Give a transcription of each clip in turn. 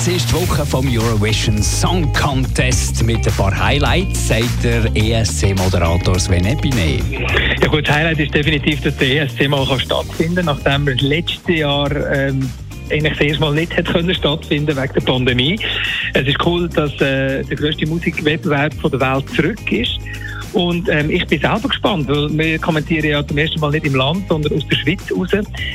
Es ist die Woche vom Eurovision Song Contest mit ein paar Highlights, sagt der ESC-Moderator Sven Epine. Ja gut, das Highlight ist definitiv, dass der ESC mal stattfinden kann, nachdem er letztes Jahr ähm, eigentlich das erste Mal nicht hat können stattfinden wegen der Pandemie. Es ist cool, dass äh, der grösste Musikwettbewerb der Welt zurück ist. Und ähm, ich bin selber gespannt, weil wir kommentieren ja zum ersten Mal nicht im Land, sondern aus der Schweiz raus.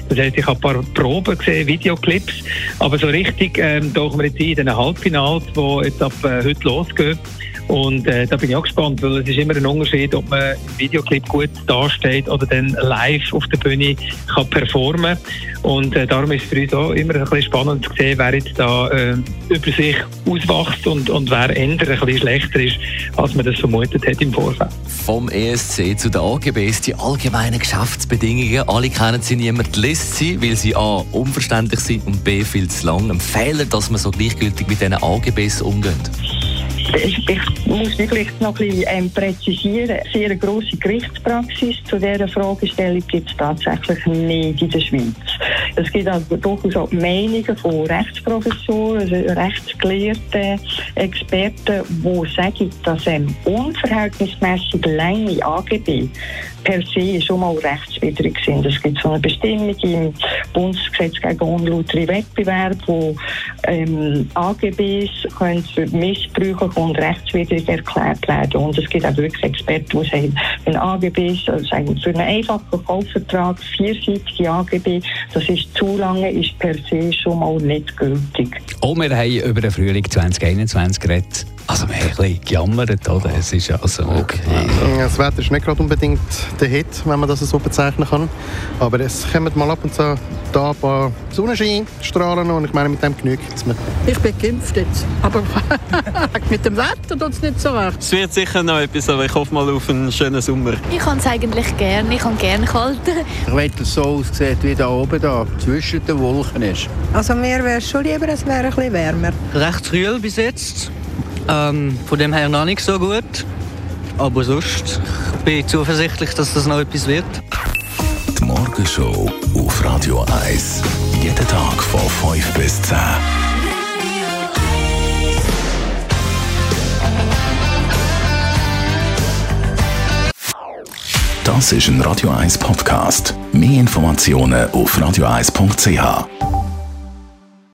Das heißt, ich habe ein paar Proben gesehen, Videoclips, aber so richtig ähm, tauchen wir jetzt ein in den Halbfinals, die jetzt ab äh, heute losgehen. Und äh, da bin ich auch gespannt, weil es ist immer ein Unterschied, ob man im Videoclip gut dasteht oder dann live auf der Bühne kann performen. Und äh, darum ist es für uns auch immer ein bisschen spannend zu sehen, wer jetzt da äh, über sich auswächst und, und wer eher ein bisschen schlechter ist, als man das vermutet hat im Vorfeld. Vom ESC zu den AGBs, die allgemeinen Geschäftsbedingungen. Alle kennen sie niemand, liest sie, weil sie A. unverständlich sind und B. viel zu lang. Ein Fehler, dass man so gleichgültig mit diesen AGBs umgeht. Ich, muss wirklich noch ein präzisieren. Sehr grosse Gerichtspraxis zu dieser Fragestellung gibt es tatsächlich nicht in der Schweiz. Es gibt also durchaus auch Meinungen von Rechtsprofessoren, also rechtsgelehrten Experten, die sagen, dass ähm, unverhältnismäßig lange AGB per se schon mal rechtswidrig sind. Es gibt so eine Bestimmung im Bundesgesetz gegen unlautere Wettbewerb, wo ähm, AGBs können für Missbrüche und rechtswidrig erklärt werden. Und es gibt auch wirklich Experten, die sagen, wenn AGBs, also sagen, für einen einfachen Kaufvertrag, vierseitige AGB, das ist zu lange, ist per se schon mal nicht gültig. Und wir haben über den Frühling 2021 geredet. Also wir haben ein bisschen gejammert, oder? Es ist also okay. Das Wetter ist nicht gerade unbedingt der Hit, wenn man das so bezeichnen kann. Aber es kommen mal ab und zu da ein paar Sonnenscheinstrahlen und ich meine, mit dem genügt es mir. Ich bin geimpft jetzt, aber mit dem Wetter tut es nicht so recht. Es wird sicher noch etwas, aber ich hoffe mal auf einen schönen Sommer. Ich kann es eigentlich gerne, ich kann gerne kalt. Ich will, dass es so aussieht, wie da oben da, zwischen den Wolken ist. Also mir wäre es schon lieber, es wäre ein bisschen wärmer. Recht kühl bis jetzt. Ähm, von dem her noch nicht so gut. Aber sonst bin ich zuversichtlich, dass das noch etwas wird. Die Morgenshow auf Radio 1. Jeden Tag von 5 bis 10. Das ist ein Radio 1 Podcast. Mehr Informationen auf radio1.ch.